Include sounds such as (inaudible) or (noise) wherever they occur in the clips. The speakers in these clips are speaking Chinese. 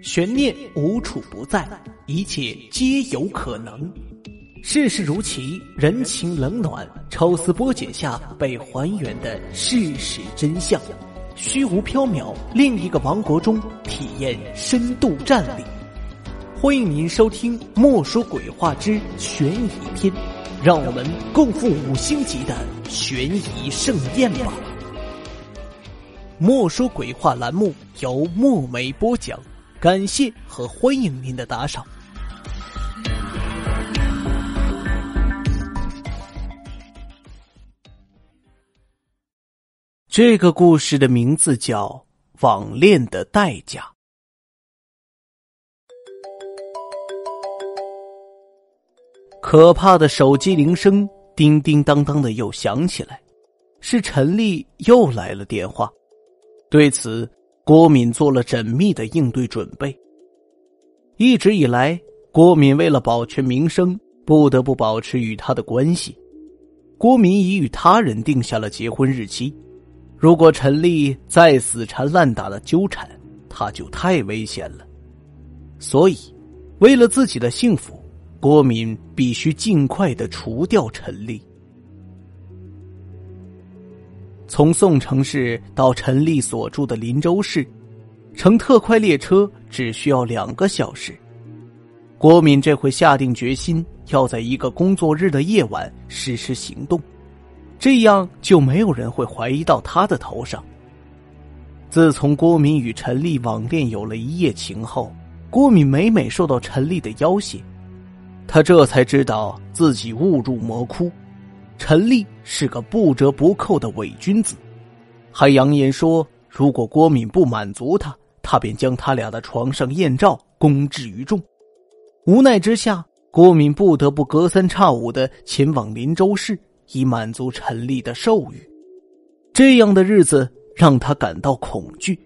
悬念无处不在，一切皆有可能。世事如棋，人情冷暖，抽丝剥茧下被还原的事实真相。虚无缥缈，另一个王国中体验深度战力。欢迎您收听《莫说鬼话之悬疑篇》，让我们共赴五星级的悬疑盛宴吧。莫说鬼话栏目由墨梅播讲，感谢和欢迎您的打赏。这个故事的名字叫《网恋的代价》。可怕的手机铃声叮叮当当的又响起来，是陈丽又来了电话。对此，郭敏做了缜密的应对准备。一直以来，郭敏为了保全名声，不得不保持与他的关系。郭敏已与他人定下了结婚日期。如果陈丽再死缠烂打的纠缠，他就太危险了。所以，为了自己的幸福。郭敏必须尽快的除掉陈丽。从宋城市到陈丽所住的林州市，乘特快列车只需要两个小时。郭敏这回下定决心，要在一个工作日的夜晚实施行动，这样就没有人会怀疑到他的头上。自从郭敏与陈丽网恋有了一夜情后，郭敏每每受到陈丽的要挟。他这才知道自己误入魔窟，陈丽是个不折不扣的伪君子，还扬言说如果郭敏不满足他，他便将他俩的床上艳照公之于众。无奈之下，郭敏不得不隔三差五的前往林州市，以满足陈丽的兽欲。这样的日子让他感到恐惧。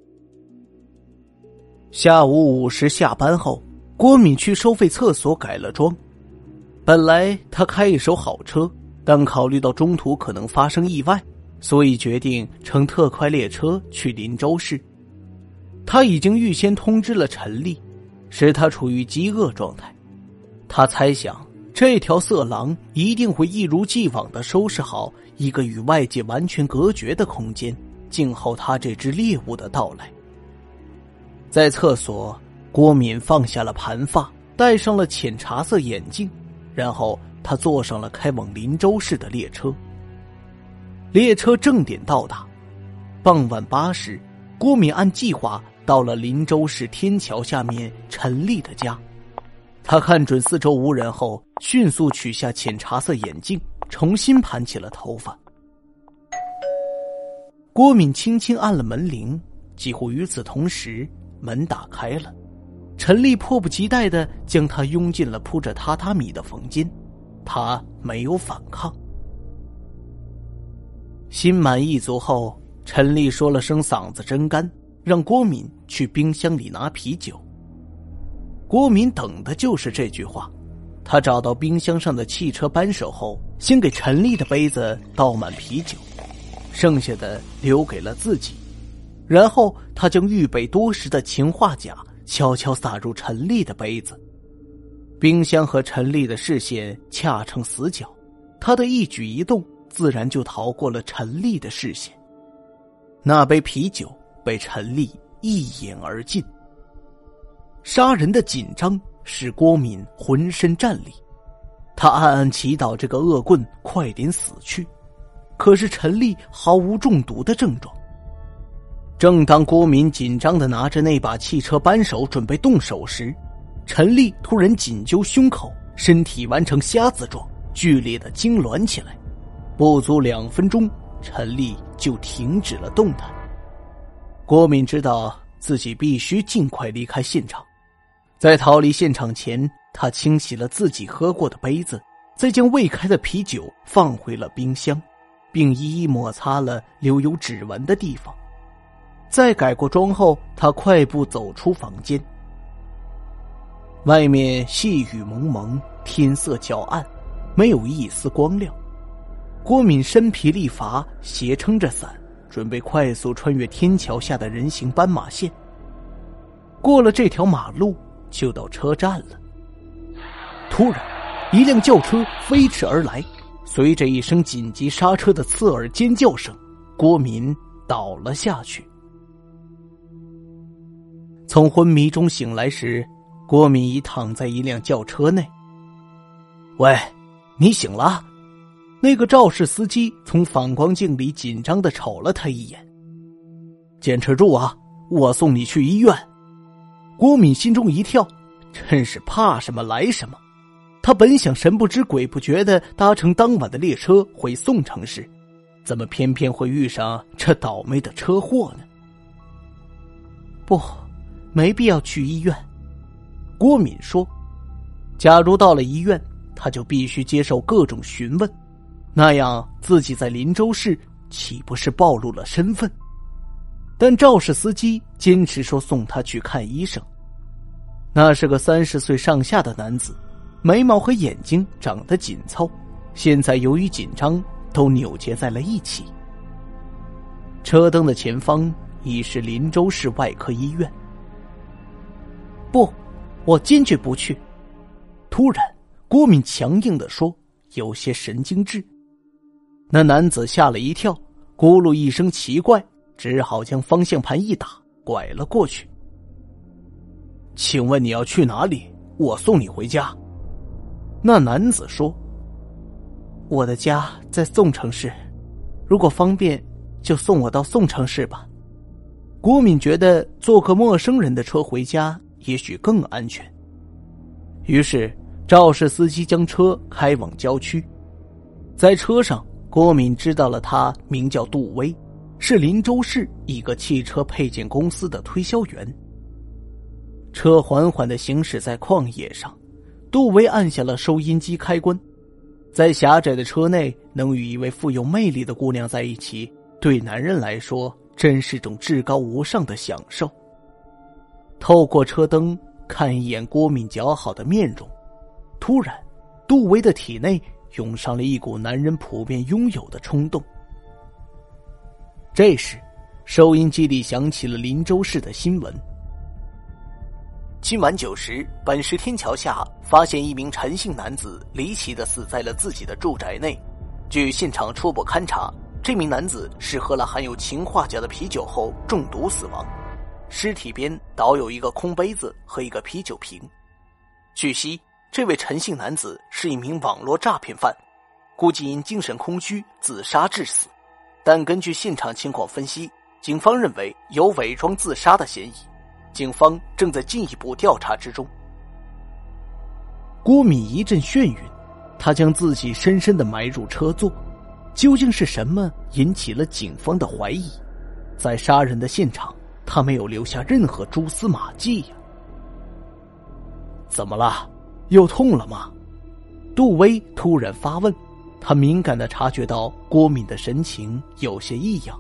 下午五时下班后，郭敏去收费厕所改了装。本来他开一手好车，但考虑到中途可能发生意外，所以决定乘特快列车去林州市。他已经预先通知了陈丽，使他处于饥饿状态。他猜想这条色狼一定会一如既往的收拾好一个与外界完全隔绝的空间，静候他这只猎物的到来。在厕所，郭敏放下了盘发，戴上了浅茶色眼镜。然后他坐上了开往林州市的列车。列车正点到达，傍晚八时，郭敏按计划到了林州市天桥下面陈丽的家。他看准四周无人后，迅速取下浅茶色眼镜，重新盘起了头发。郭敏轻轻按了门铃，几乎与此同时，门打开了。陈丽迫不及待的将他拥进了铺着榻榻米的房间，他没有反抗。心满意足后，陈丽说了声嗓子真干，让郭敏去冰箱里拿啤酒。郭敏等的就是这句话。他找到冰箱上的汽车扳手后，先给陈丽的杯子倒满啤酒，剩下的留给了自己。然后他将预备多时的氰化钾。悄悄洒入陈丽的杯子，冰箱和陈丽的视线恰成死角，他的一举一动自然就逃过了陈丽的视线。那杯啤酒被陈丽一饮而尽。杀人的紧张使郭敏浑身战栗，他暗暗祈祷这个恶棍快点死去。可是陈丽毫无中毒的症状。正当郭敏紧张的拿着那把汽车扳手准备动手时，陈丽突然紧揪胸口，身体完成瞎子状，剧烈的痉挛起来。不足两分钟，陈丽就停止了动弹。郭敏知道自己必须尽快离开现场，在逃离现场前，他清洗了自己喝过的杯子，再将未开的啤酒放回了冰箱，并一一抹擦了留有指纹的地方。在改过妆后，他快步走出房间。外面细雨蒙蒙，天色较暗，没有一丝光亮。郭敏身疲力乏，斜撑着伞，准备快速穿越天桥下的人行斑马线。过了这条马路就到车站了。突然，一辆轿车飞驰而来，随着一声紧急刹车的刺耳尖叫声，郭敏倒了下去。从昏迷中醒来时，郭敏已躺在一辆轿车内。喂，你醒了？那个肇事司机从反光镜里紧张的瞅了他一眼。坚持住啊，我送你去医院。郭敏心中一跳，真是怕什么来什么。他本想神不知鬼不觉的搭乘当晚的列车回宋城市，怎么偏偏会遇上这倒霉的车祸呢？不。没必要去医院，郭敏说：“假如到了医院，他就必须接受各种询问，那样自己在林州市岂不是暴露了身份？”但肇事司机坚持说送他去看医生。那是个三十岁上下的男子，眉毛和眼睛长得紧凑，现在由于紧张都扭结在了一起。车灯的前方已是林州市外科医院。不，我坚决不去！突然，郭敏强硬的说，有些神经质。那男子吓了一跳，咕噜一声奇怪，只好将方向盘一打，拐了过去。请问你要去哪里？我送你回家。那男子说：“我的家在宋城市，如果方便，就送我到宋城市吧。”郭敏觉得坐个陌生人的车回家。也许更安全。于是肇事司机将车开往郊区，在车上，郭敏知道了他名叫杜威，是林州市一个汽车配件公司的推销员。车缓缓的行驶在旷野上，杜威按下了收音机开关。在狭窄的车内，能与一位富有魅力的姑娘在一起，对男人来说真是种至高无上的享受。透过车灯看一眼郭敏姣好的面容，突然，杜威的体内涌上了一股男人普遍拥有的冲动。这时，收音机里响起了林州市的新闻：今晚九时，本市天桥下发现一名陈姓男子离奇的死在了自己的住宅内。据现场初步勘查，这名男子是喝了含有氰化钾的啤酒后中毒死亡。尸体边倒有一个空杯子和一个啤酒瓶。据悉，这位陈姓男子是一名网络诈骗犯，估计因精神空虚自杀致死。但根据现场情况分析，警方认为有伪装自杀的嫌疑。警方正在进一步调查之中。郭敏一阵眩晕，他将自己深深的埋入车座。究竟是什么引起了警方的怀疑？在杀人的现场。他没有留下任何蛛丝马迹呀！怎么了？又痛了吗？杜威突然发问。他敏感的察觉到郭敏的神情有些异样。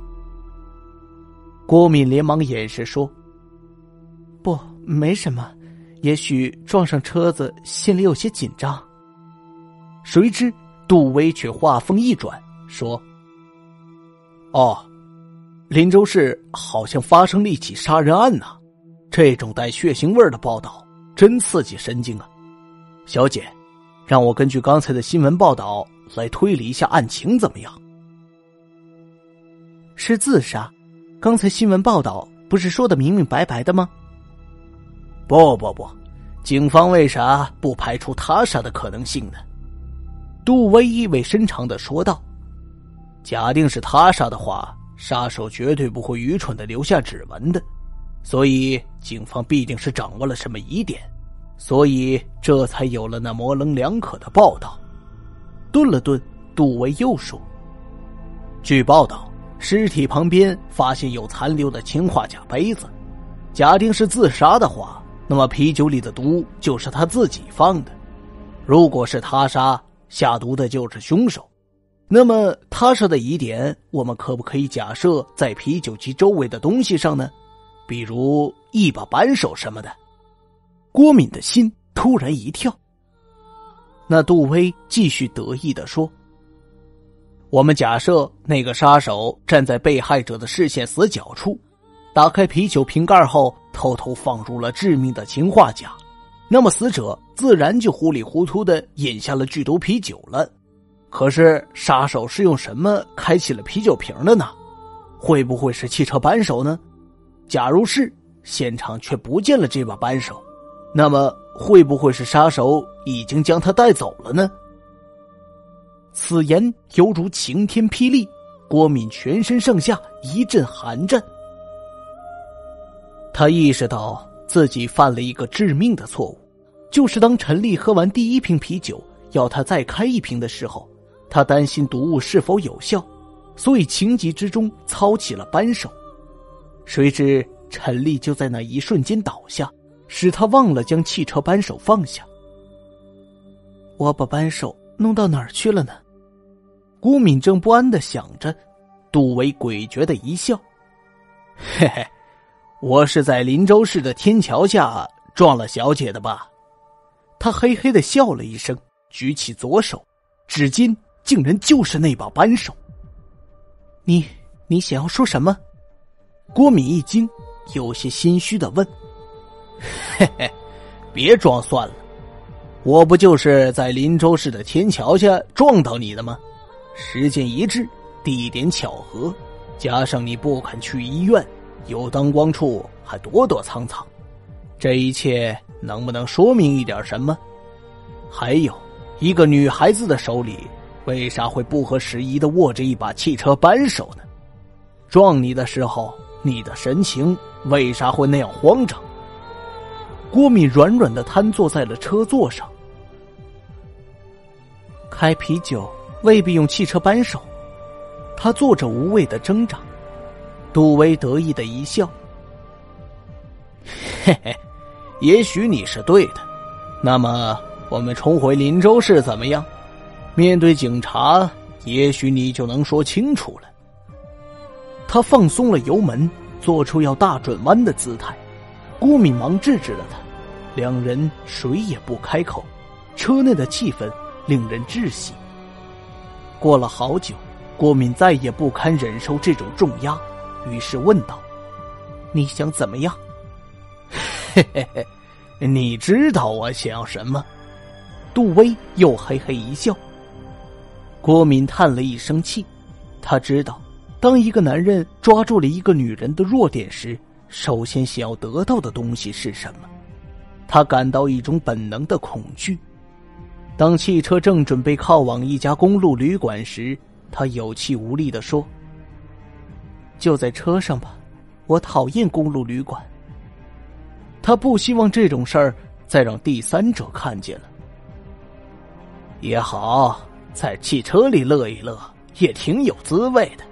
郭敏连忙掩饰说：“不，没什么，也许撞上车子，心里有些紧张。”谁知杜威却话锋一转说：“哦。”林州市好像发生了一起杀人案呐，这种带血腥味的报道真刺激神经啊！小姐，让我根据刚才的新闻报道来推理一下案情，怎么样？是自杀？刚才新闻报道不是说的明明白白的吗？不不不，警方为啥不排除他杀的可能性呢？杜威意味深长的说道：“假定是他杀的话。”杀手绝对不会愚蠢的留下指纹的，所以警方必定是掌握了什么疑点，所以这才有了那模棱两可的报道。顿了顿，杜威又说：“据报道，尸体旁边发现有残留的氰化钾杯子，假定是自杀的话，那么啤酒里的毒就是他自己放的。如果是他杀，下毒的就是凶手。”那么他说的疑点，我们可不可以假设在啤酒机周围的东西上呢？比如一把扳手什么的。郭敏的心突然一跳。那杜威继续得意的说：“我们假设那个杀手站在被害者的视线死角处，打开啤酒瓶盖后，偷偷放入了致命的氰化钾，那么死者自然就糊里糊涂的饮下了剧毒啤酒了。可是杀手是用什么开启了啤酒瓶的呢？会不会是汽车扳手呢？假如是，现场却不见了这把扳手，那么会不会是杀手已经将他带走了呢？此言犹如晴天霹雳，郭敏全身上下一阵寒战。他意识到自己犯了一个致命的错误，就是当陈丽喝完第一瓶啤酒，要他再开一瓶的时候，他担心毒物是否有效，所以情急之中操起了扳手。谁知陈丽就在那一瞬间倒下，使他忘了将汽车扳手放下。我把扳手弄到哪儿去了呢？顾敏正不安的想着，杜威诡谲的一笑：“嘿嘿。”我是在林州市的天桥下撞了小姐的吧？他嘿嘿的笑了一声，举起左手，纸巾竟然就是那把扳手。你你想要说什么？郭敏一惊，有些心虚的问：“嘿嘿，别装蒜了，我不就是在林州市的天桥下撞到你的吗？时间一致，地点巧合，加上你不肯去医院。”有灯光处还躲躲藏藏，这一切能不能说明一点什么？还有，一个女孩子的手里为啥会不合时宜的握着一把汽车扳手呢？撞你的时候，你的神情为啥会那样慌张？郭敏软软的瘫坐在了车座上。开啤酒未必用汽车扳手，他做着无谓的挣扎。杜威得意的一笑：“ (laughs) 嘿嘿，也许你是对的。那么，我们重回林州市怎么样？面对警察，也许你就能说清楚了。”他放松了油门，做出要大转弯的姿态。郭敏忙制止了他，两人谁也不开口。车内的气氛令人窒息。过了好久，郭敏再也不堪忍受这种重压。于是问道：“你想怎么样？”“嘿嘿嘿，你知道我想要什么？”杜威又嘿嘿一笑。郭敏叹了一声气，他知道，当一个男人抓住了一个女人的弱点时，首先想要得到的东西是什么？他感到一种本能的恐惧。当汽车正准备靠往一家公路旅馆时，他有气无力的说。就在车上吧，我讨厌公路旅馆。他不希望这种事儿再让第三者看见了。也好，在汽车里乐一乐也挺有滋味的。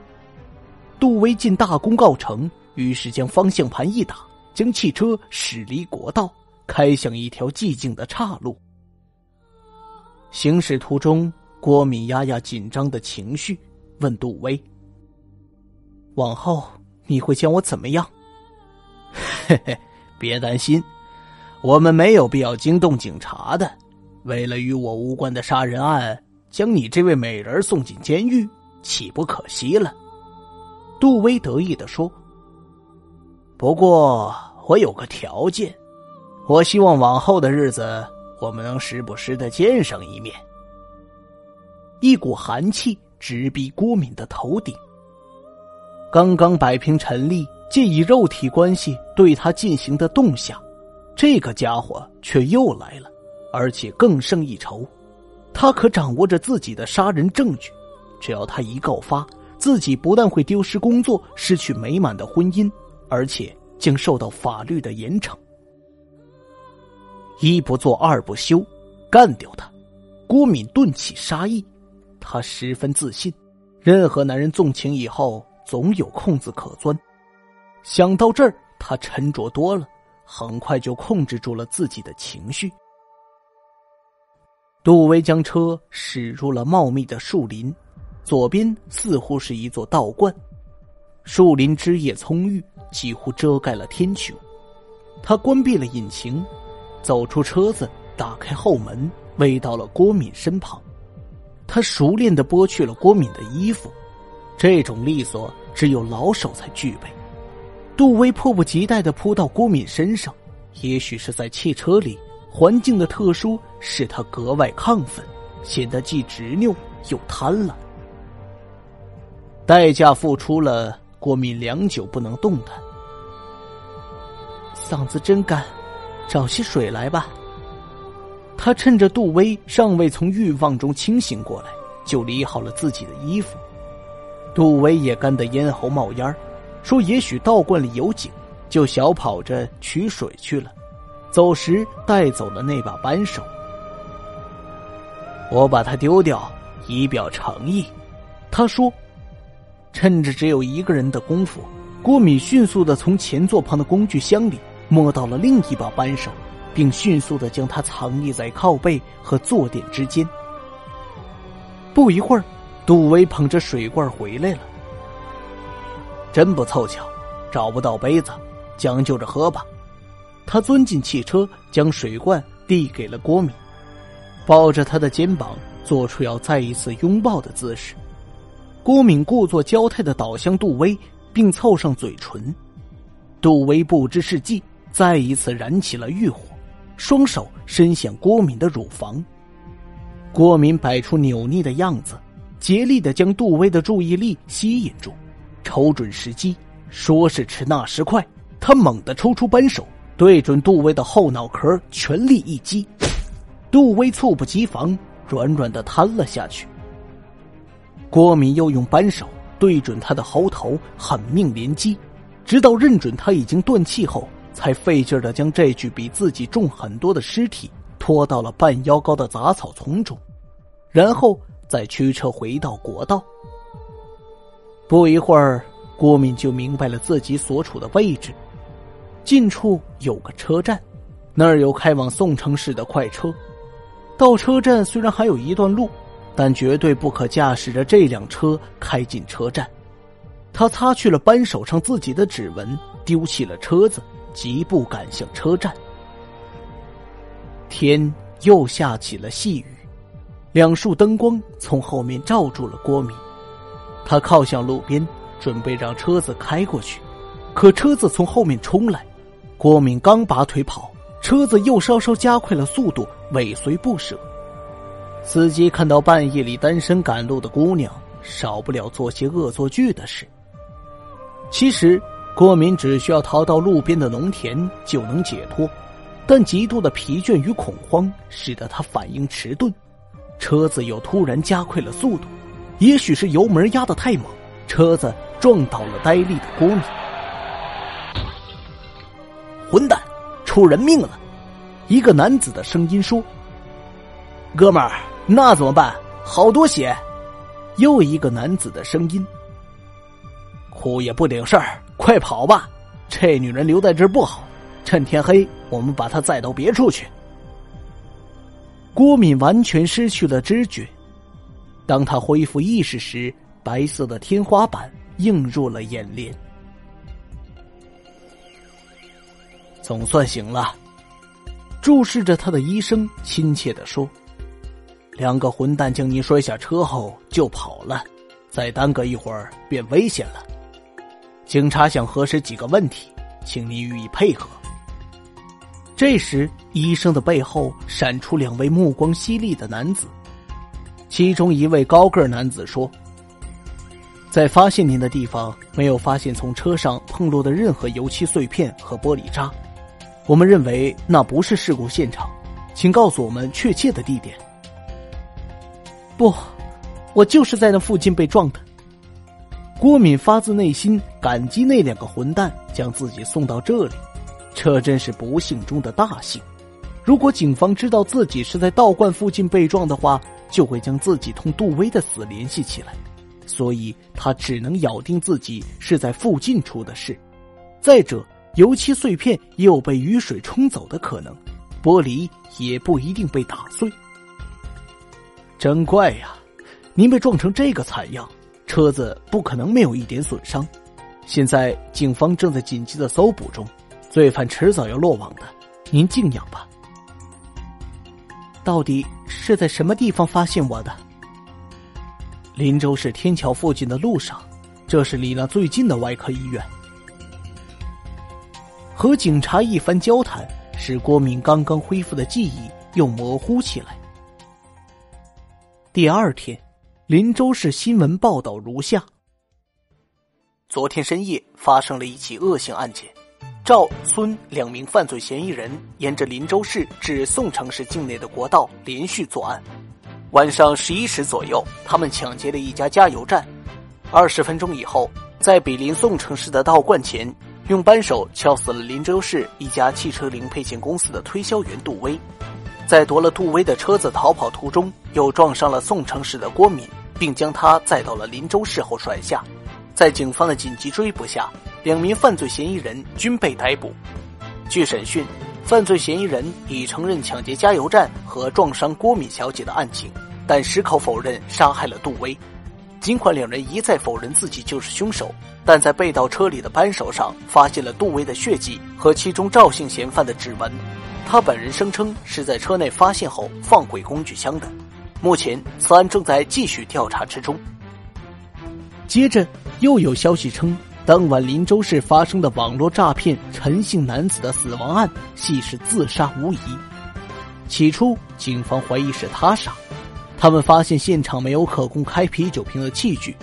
杜威见大功告成，于是将方向盘一打，将汽车驶离国道，开向一条寂静的岔路。行驶途中，郭敏压压紧张的情绪，问杜威。往后你会将我怎么样？嘿嘿，别担心，我们没有必要惊动警察的。为了与我无关的杀人案，将你这位美人送进监狱，岂不可惜了？杜威得意的说。不过我有个条件，我希望往后的日子，我们能时不时的见上一面。一股寒气直逼郭敏的头顶。刚刚摆平陈丽，借以肉体关系对他进行的动向，这个家伙却又来了，而且更胜一筹。他可掌握着自己的杀人证据，只要他一告发，自己不但会丢失工作，失去美满的婚姻，而且将受到法律的严惩。一不做二不休，干掉他！郭敏顿起杀意，他十分自信，任何男人纵情以后。总有空子可钻，想到这儿，他沉着多了，很快就控制住了自己的情绪。杜威将车驶入了茂密的树林，左边似乎是一座道观，树林枝叶葱郁，几乎遮盖了天穹。他关闭了引擎，走出车子，打开后门，围到了郭敏身旁。他熟练的剥去了郭敏的衣服。这种利索只有老手才具备。杜威迫不及待的扑到郭敏身上，也许是在汽车里环境的特殊使他格外亢奋，显得既执拗又贪婪。代价付出了，郭敏良久不能动弹，嗓子真干，找些水来吧。他趁着杜威尚未从欲望中清醒过来，就理好了自己的衣服。杜威也干得咽喉冒烟说：“也许道观里有井，就小跑着取水去了。走时带走了那把扳手，我把它丢掉，以表诚意。”他说。趁着只有一个人的功夫，郭敏迅速的从前座旁的工具箱里摸到了另一把扳手，并迅速的将它藏匿在靠背和坐垫之间。不一会儿，杜威捧着水罐回来了。真不凑巧，找不到杯子，将就着喝吧。他钻进汽车，将水罐递给了郭敏，抱着他的肩膀，做出要再一次拥抱的姿势。郭敏故作娇态的倒向杜威，并凑上嘴唇。杜威不知是计，再一次燃起了欲火，双手伸向郭敏的乳房。郭敏摆出扭捏的样子，竭力的将杜威的注意力吸引住，瞅准时机，说时迟那时快，他猛地抽出扳手，对准杜威的后脑壳全力一击。杜威猝不及防，软软的瘫了下去。郭敏又用扳手对准他的喉头狠命连击，直到认准他已经断气后，才费劲的将这具比自己重很多的尸体拖到了半腰高的杂草丛中，然后再驱车回到国道。不一会儿，郭敏就明白了自己所处的位置，近处有个车站，那儿有开往宋城市的快车。到车站虽然还有一段路。但绝对不可驾驶着这辆车开进车站。他擦去了扳手上自己的指纹，丢弃了车子，疾步赶向车站。天又下起了细雨，两束灯光从后面罩住了郭敏。他靠向路边，准备让车子开过去，可车子从后面冲来。郭敏刚拔腿跑，车子又稍稍加快了速度，尾随不舍。司机看到半夜里单身赶路的姑娘，少不了做些恶作剧的事。其实，郭敏只需要逃到路边的农田就能解脱，但极度的疲倦与恐慌使得他反应迟钝，车子又突然加快了速度。也许是油门压得太猛，车子撞倒了呆立的郭敏。混蛋，出人命了！一个男子的声音说：“哥们儿。”那怎么办？好多血！又一个男子的声音。哭也不顶事儿，快跑吧！这女人留在这不好。趁天黑，我们把她载到别处去。郭敏完全失去了知觉。当他恢复意识时，白色的天花板映入了眼帘。总算醒了。注视着他的医生亲切的说。两个混蛋将你摔下车后就跑了，再耽搁一会儿便危险了。警察想核实几个问题，请你予以配合。这时，医生的背后闪出两位目光犀利的男子，其中一位高个男子说：“在发现您的地方，没有发现从车上碰落的任何油漆碎片和玻璃渣，我们认为那不是事故现场，请告诉我们确切的地点。”不，我就是在那附近被撞的。郭敏发自内心感激那两个混蛋将自己送到这里，这真是不幸中的大幸。如果警方知道自己是在道观附近被撞的话，就会将自己同杜威的死联系起来，所以他只能咬定自己是在附近出的事。再者，油漆碎片也有被雨水冲走的可能，玻璃也不一定被打碎。真怪呀！您被撞成这个惨样，车子不可能没有一点损伤。现在警方正在紧急的搜捕中，罪犯迟早要落网的。您静养吧。到底是在什么地方发现我的？林州市天桥附近的路上，这是离那最近的外科医院。和警察一番交谈，使郭敏刚刚恢复的记忆又模糊起来。第二天，林州市新闻报道如下：昨天深夜发生了一起恶性案件，赵、孙两名犯罪嫌疑人沿着林州市至宋城市境内的国道连续作案。晚上十一时左右，他们抢劫了一家加油站。二十分钟以后，在比邻宋城市的道观前，用扳手敲死了林州市一家汽车零配件公司的推销员杜威。在夺了杜威的车子逃跑途中，又撞上了宋城市的郭敏，并将他载到了林州市后甩下。在警方的紧急追捕下，两名犯罪嫌疑人均被逮捕。据审讯。犯罪嫌疑人已承认抢劫加油站和撞伤郭敏小姐的案情，但矢口否认杀害了杜威。尽管两人一再否认自己就是凶手，但在被盗车里的扳手上发现了杜威的血迹和其中赵姓嫌犯的指纹。他本人声称是在车内发现后放回工具箱的。目前，此案正在继续调查之中。接着，又有消息称。当晚，林州市发生的网络诈骗陈姓男子的死亡案，系是自杀无疑。起初，警方怀疑是他杀，他们发现现场没有可供开啤酒瓶的器具。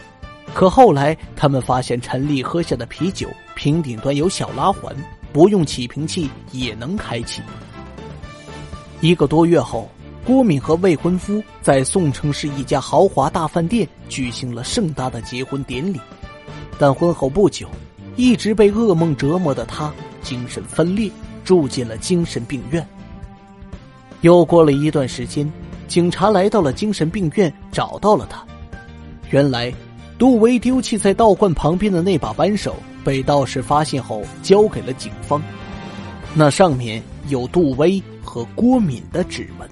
可后来，他们发现陈丽喝下的啤酒瓶顶端有小拉环，不用起瓶器也能开启。一个多月后，郭敏和未婚夫在宋城市一家豪华大饭店举行了盛大的结婚典礼。但婚后不久，一直被噩梦折磨的他精神分裂，住进了精神病院。又过了一段时间，警察来到了精神病院，找到了他。原来，杜威丢弃在道观旁边的那把扳手被道士发现后交给了警方，那上面有杜威和郭敏的指纹。